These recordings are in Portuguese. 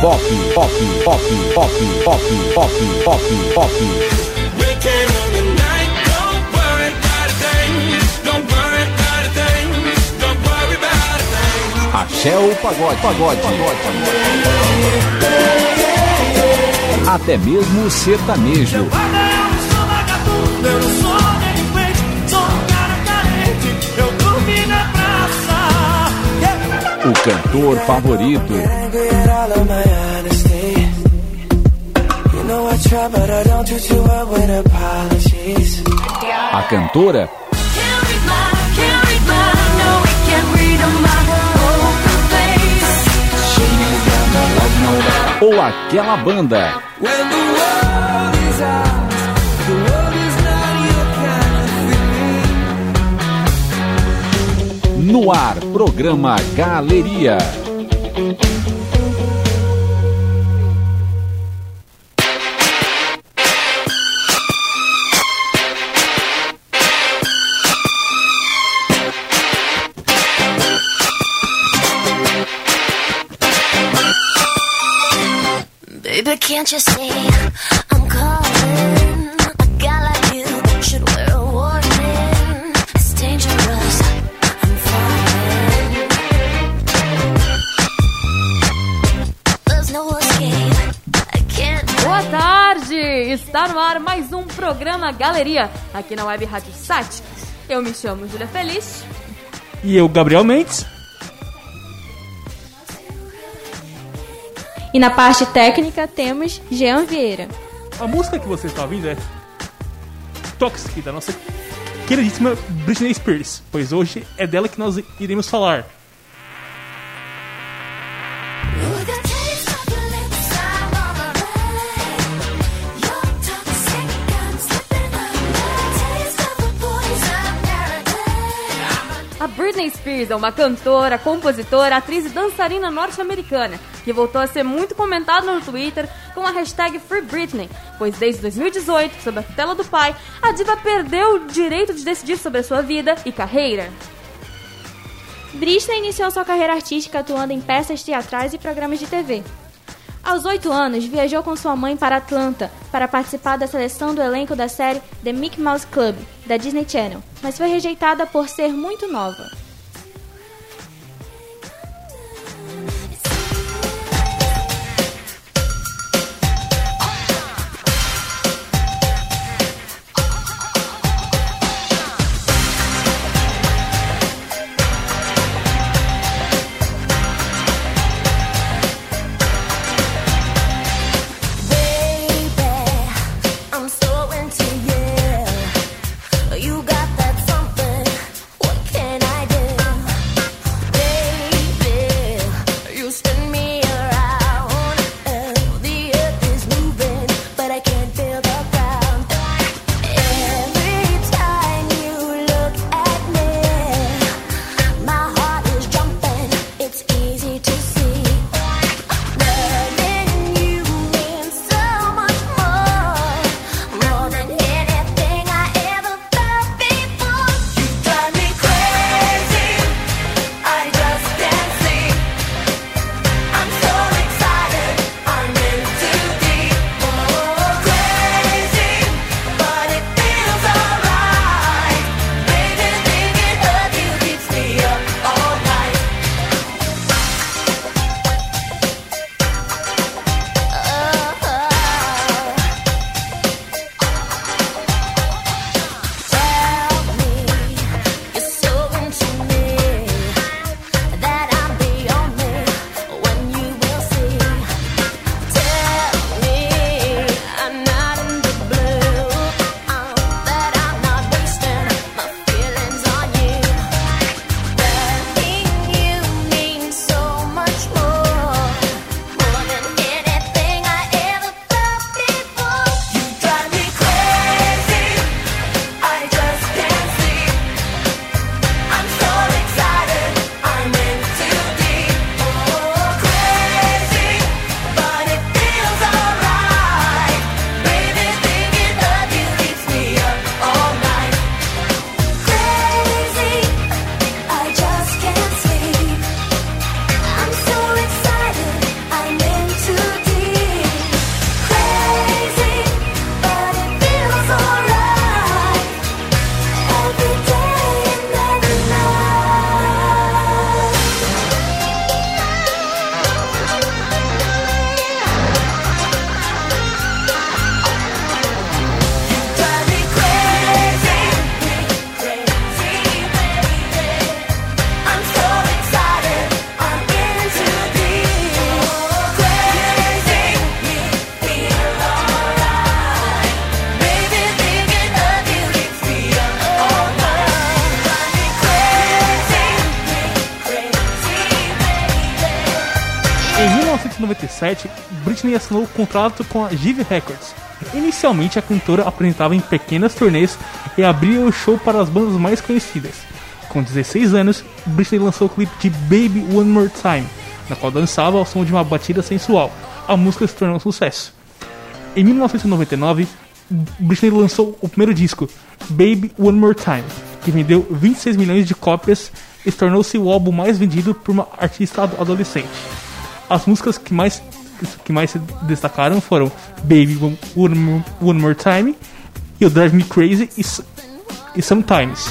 pop, pop, pop, pop, pop, pop, pop, pop. Axé o pagode, pagode, pagode. Até mesmo sertanejo. Eu não sou delinquente, sou um cara carente, eu dormi na praça. O cantor favorito. Not your kind of feeling. No ar, programa Galeria. Can't you see I'm calling? A guy like you should wear a warning. It's dangerous. I'm falling. There's no escape. I can't. Boa tarde! Está no ar mais um programa Galeria, aqui na Web Rádio Sat. Eu me chamo Júlia Feliz. E eu, Gabriel Mendes. E na parte técnica temos Jean Vieira. A música que você está ouvindo é Toxic, da nossa queridíssima Britney Spears, pois hoje é dela que nós iremos falar. É uma cantora, compositora, atriz e dançarina norte-americana que voltou a ser muito comentada no Twitter com a hashtag Free Britney, pois desde 2018, sob a tutela do pai, a diva perdeu o direito de decidir sobre a sua vida e carreira. Britney iniciou sua carreira artística atuando em peças teatrais e programas de TV. Aos 8 anos, viajou com sua mãe para Atlanta para participar da seleção do elenco da série The Mickey Mouse Club, da Disney Channel, mas foi rejeitada por ser muito nova. Assinou o contrato com a Give Records. Inicialmente, a cantora apresentava em pequenas turnês e abria o show para as bandas mais conhecidas. Com 16 anos, Britney lançou o clipe de Baby One More Time, na qual dançava ao som de uma batida sensual. A música se tornou um sucesso. Em 1999, Britney lançou o primeiro disco, Baby One More Time, que vendeu 26 milhões de cópias e tornou-se o álbum mais vendido por uma artista adolescente. As músicas que mais que mais se destacaram foram Baby One, More Time You Drive Me Crazy e, e Sometimes.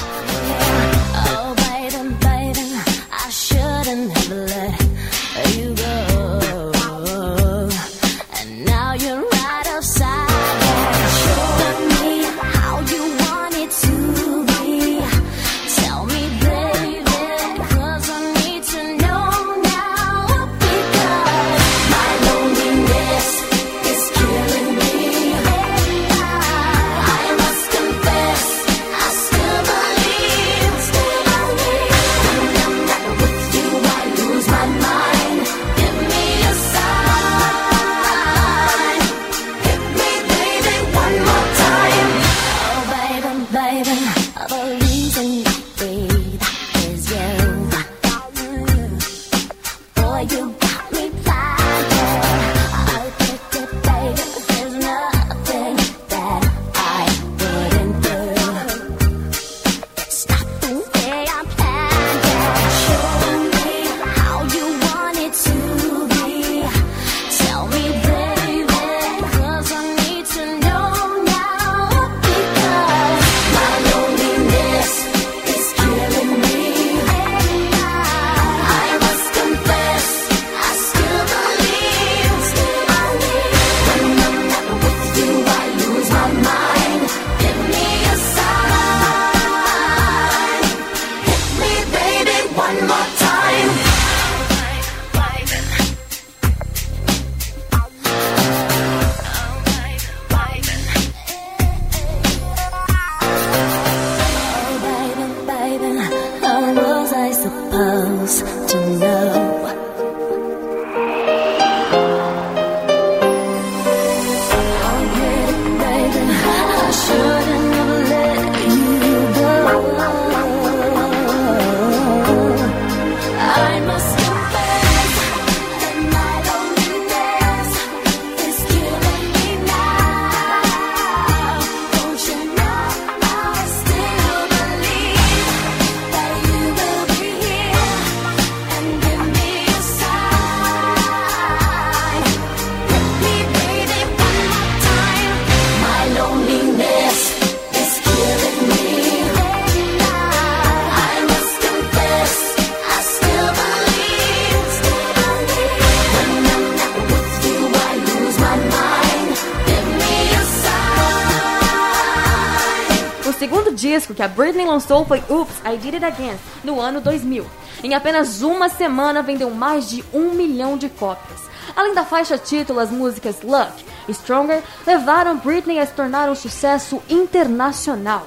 que a Britney lançou foi Oops, I Did It Again, no ano 2000. Em apenas uma semana vendeu mais de um milhão de cópias. Além da faixa título, as músicas Luck e Stronger levaram Britney a se tornar um sucesso internacional.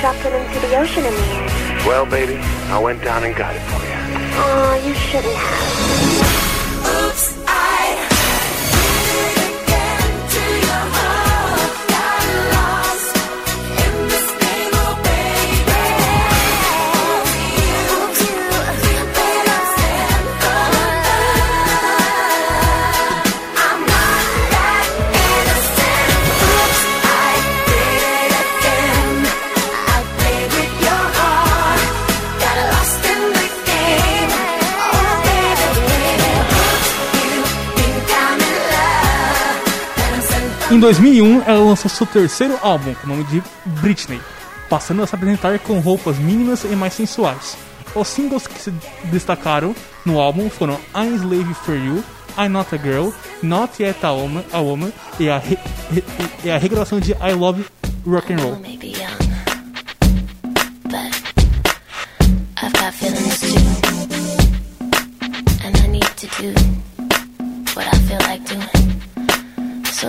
dropped them into the ocean in the end. Well, baby, I went down and got it for you. Oh, you shouldn't have. Em 2001, ela lançou seu terceiro álbum, com o nome de Britney, passando a se apresentar com roupas mínimas e mais sensuais. Os singles que se destacaram no álbum foram I'm Slave For You, I'm Not A Girl, Not Yet A Woman, a woman e, a re, re, a regravação de I Love Rock and Roll. So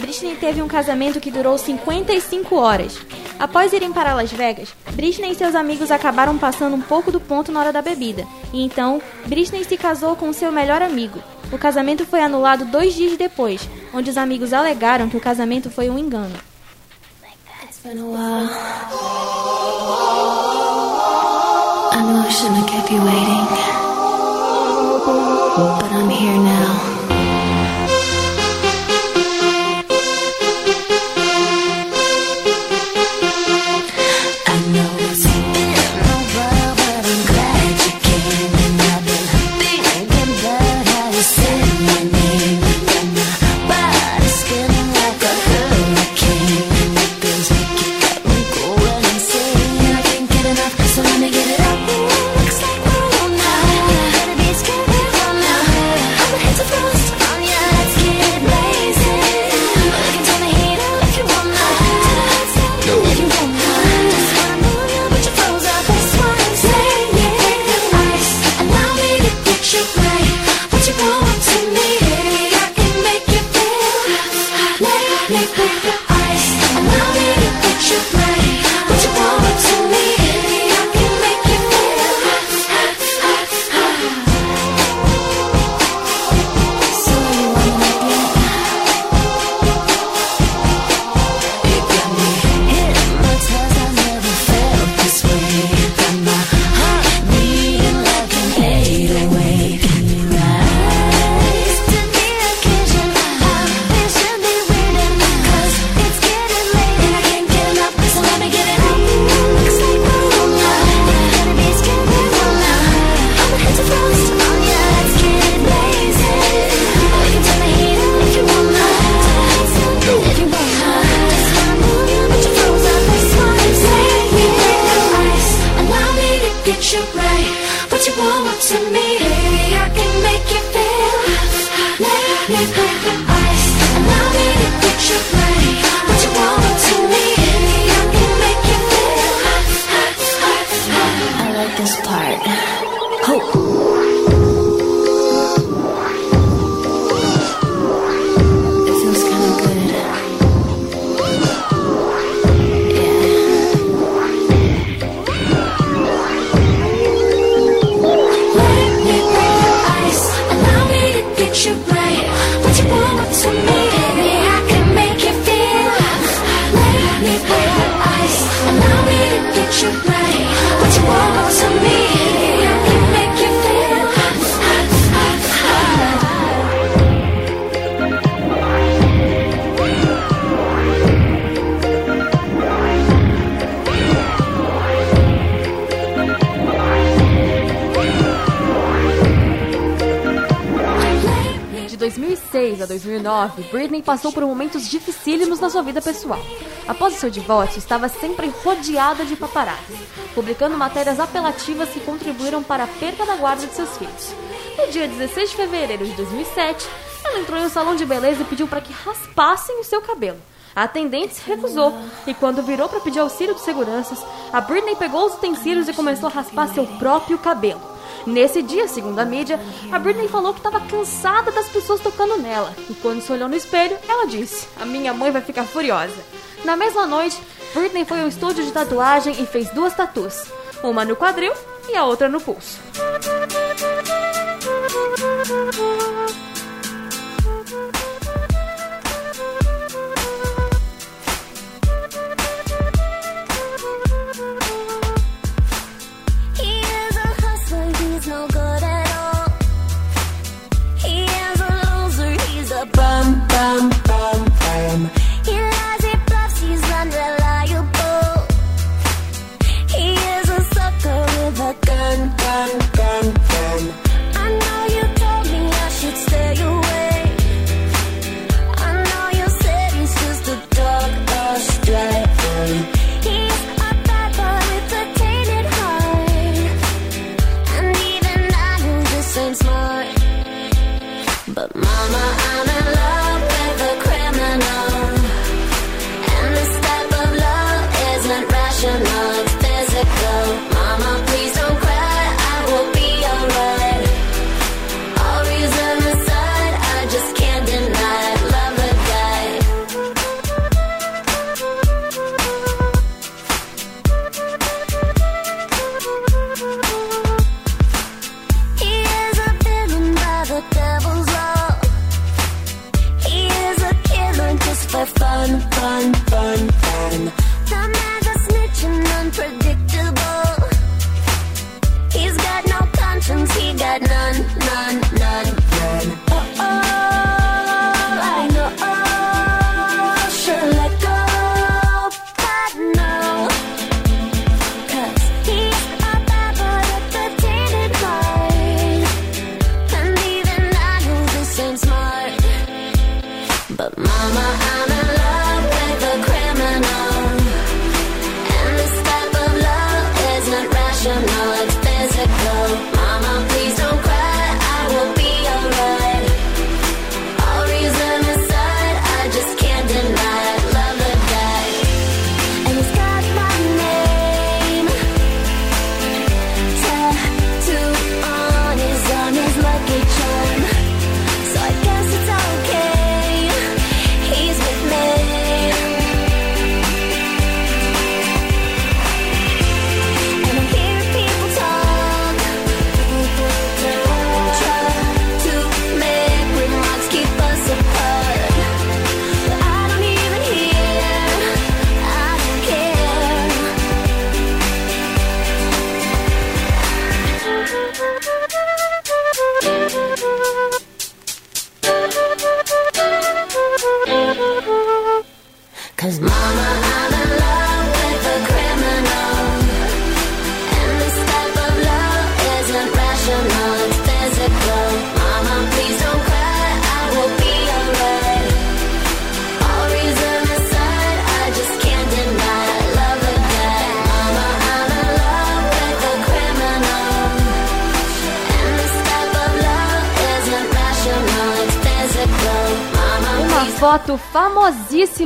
Britney teve um casamento que durou 55 horas. Após irem para Las Vegas, Britney e seus amigos acabaram passando um pouco do ponto na hora da bebida. E então, Britney se casou com seu melhor amigo. O casamento foi anulado dois dias depois, onde os amigos alegaram que o casamento foi um engano. I know I shouldn't have kept you waiting, but I'm here now. 2009, Britney passou por momentos dificílimos na sua vida pessoal. Após o seu divórcio, estava sempre rodeada de paparazzi, publicando matérias apelativas que contribuíram para a perda da guarda de seus filhos. No dia 16 de fevereiro de 2007, ela entrou em um salão de beleza e pediu para que raspassem o seu cabelo. A atendente se recusou e, quando virou para pedir auxílio de seguranças, a Britney pegou os utensílios e começou a raspar seu próprio cabelo. Nesse dia, segundo a mídia, a Britney falou que estava cansada das pessoas tocando nela. E quando se olhou no espelho, ela disse: A minha mãe vai ficar furiosa. Na mesma noite, Britney foi ao estúdio de tatuagem e fez duas tatuas, uma no quadril e a outra no pulso.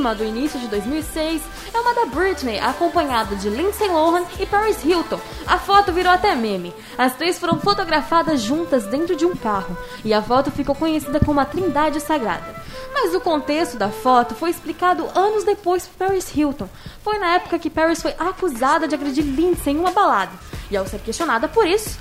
Famosíssima do início de 2006 é uma da Britney, acompanhada de Lindsay Lohan e Paris Hilton. A foto virou até meme. As três foram fotografadas juntas dentro de um carro, e a foto ficou conhecida como a Trindade Sagrada. Mas o contexto da foto foi explicado anos depois por Paris Hilton. Foi na época que Paris foi acusada de agredir Lindsay em uma balada, e ao ser questionada por isso,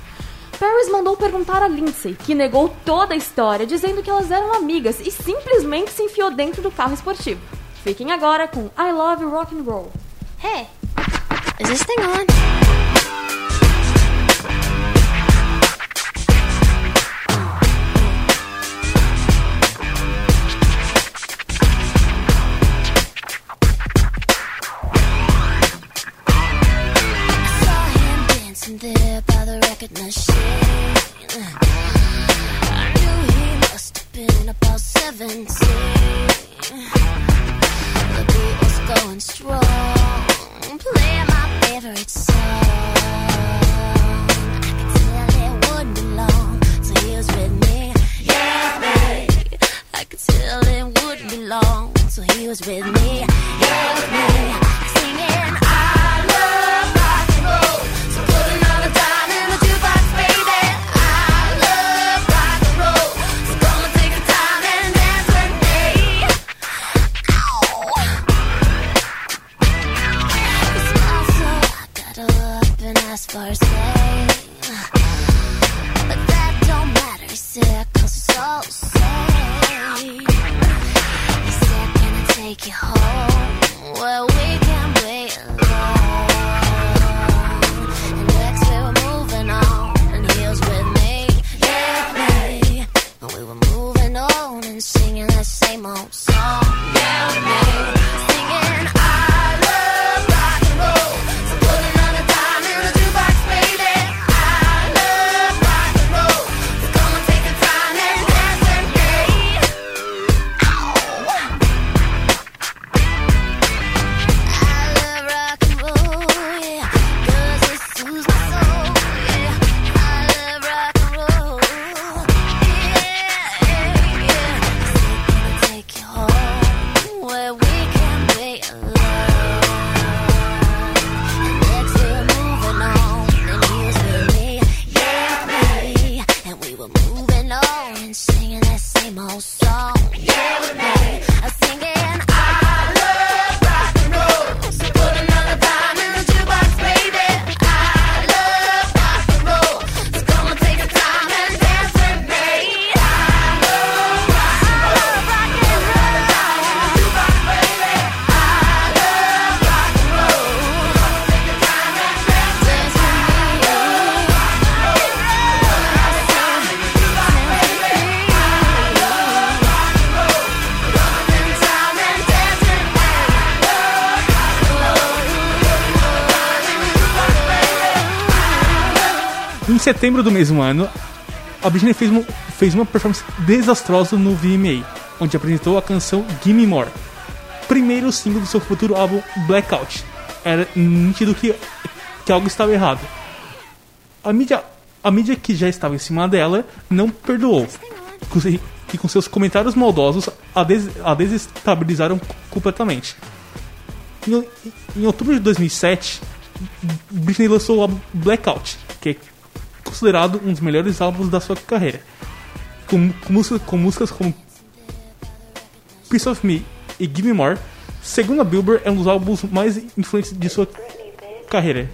Paris mandou perguntar a Lindsay, que negou toda a história, dizendo que elas eram amigas e simplesmente se enfiou dentro do carro esportivo. Fiquem agora com I Love Rock and Roll. Hey, is this thing on? machine. I knew he must have been about 17 going strong, playing my favorite song. I could tell it wouldn't be long till he was with me. Yeah, babe. I could tell it wouldn't be long till he was with me. Yeah, with setembro do mesmo ano, a Britney fez uma, fez uma performance desastrosa no VMA, onde apresentou a canção Gimme More, primeiro single do seu futuro álbum Blackout. Era nítido que, que algo estava errado. A mídia, a mídia que já estava em cima dela não perdoou, e com seus comentários maldosos a, des, a desestabilizaram completamente. Em, em outubro de 2007, Britney lançou o álbum Blackout, que é considerado um dos melhores álbuns da sua carreira. Com, com, com músicas como Piece of Me e Give Me More, segundo a Billboard, é um dos álbuns mais influentes de sua carreira.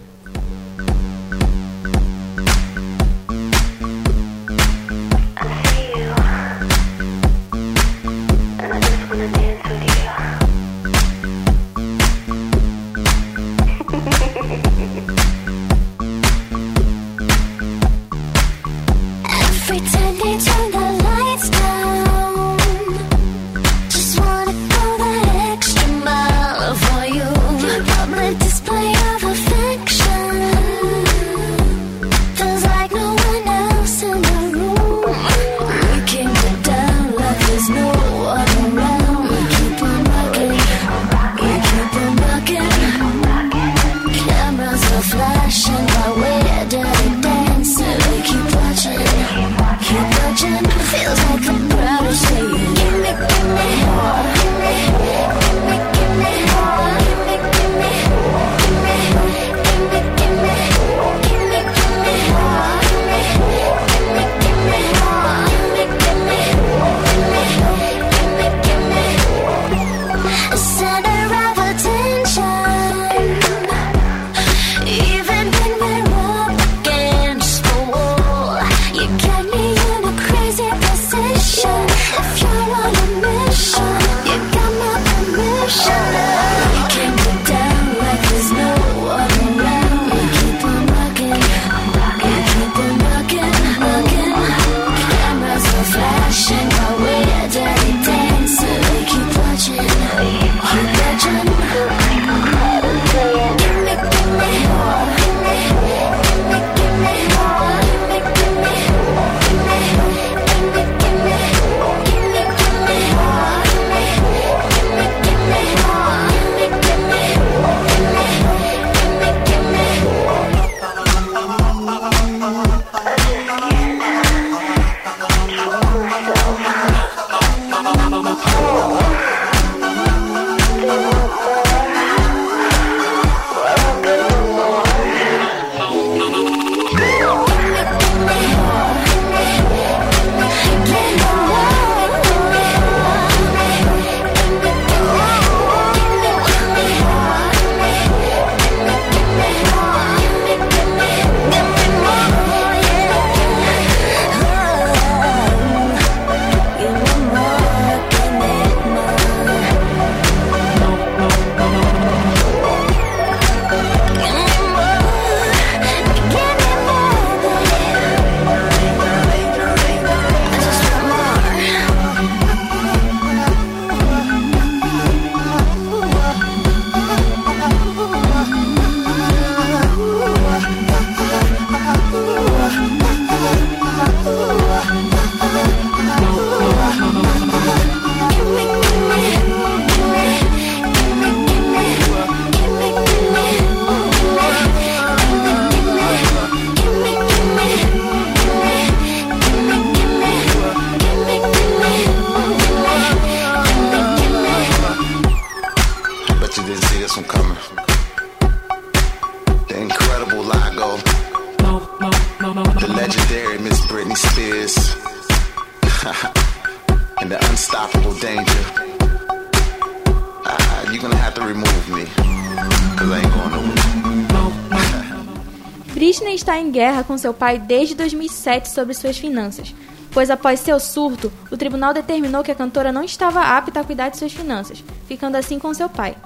Está em guerra com seu pai desde 2007 sobre suas finanças, pois após seu surto, o tribunal determinou que a cantora não estava apta a cuidar de suas finanças, ficando assim com seu pai.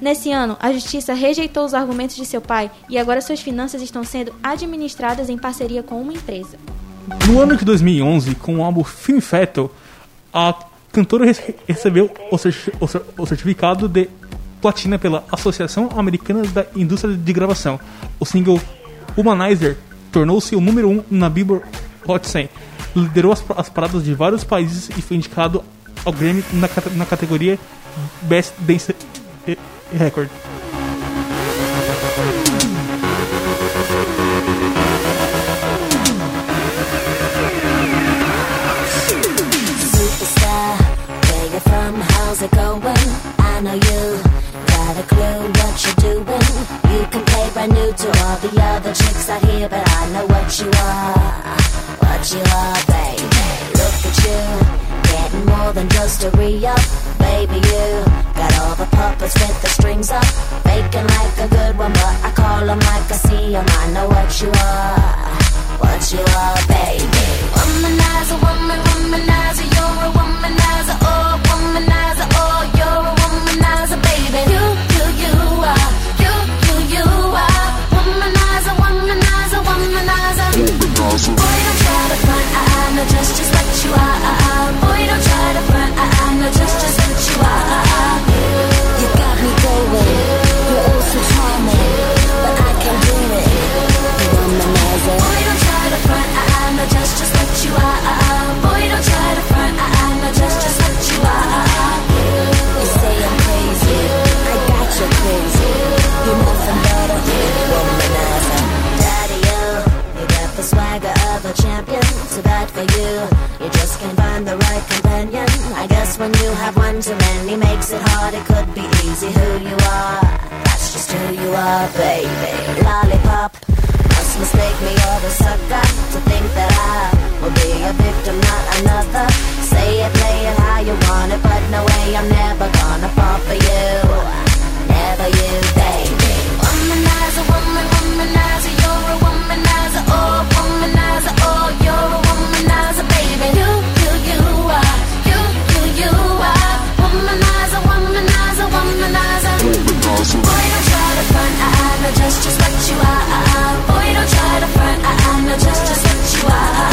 Nesse ano, a justiça rejeitou os argumentos de seu pai e agora suas finanças estão sendo administradas em parceria com uma empresa. No ano de 2011, com o álbum Film Fatal, a cantora rece- recebeu o certificado de platina pela Associação Americana da Indústria de Gravação. O single Humanizer tornou-se o número 1 um na Billboard Hot 100, liderou as, as paradas de vários países e foi indicado ao Grammy na, na categoria Best Dance Record. A re-up. Baby, you got all the puppets with the strings up. Faking like a good one, but I call 'em like I see 'em. I know what you are. What you are, baby. Womanizer, woman, womanizer, you're a womanizer, for you, you just can't find the right companion. I guess when you have one too many makes it hard. It could be easy who you are. That's just who you are, baby. Lollipop. Must mistake me or a sucker to think that I will be a victim, not another. Say it, play it how you want it, but no way I'm never gonna fall for you. Never you, baby. Womanizer, woman, womanizer, you're a womanizer, oh, womanizer, oh, just, what you are. Boy, don't try to front, I know just, just what you are.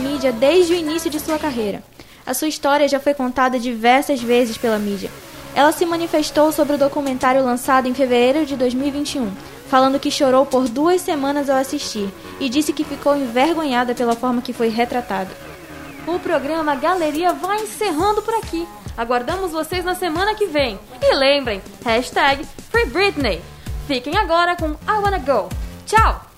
Mídia desde o início de sua carreira. A sua história já foi contada diversas vezes pela mídia. Ela se manifestou sobre o documentário lançado em fevereiro de 2021, falando que chorou por duas semanas ao assistir e disse que ficou envergonhada pela forma que foi retratada. O programa Galeria vai encerrando por aqui. Aguardamos vocês na semana que vem. E lembrem, hashtag Free Britney. Fiquem agora com I Wanna Go. Tchau!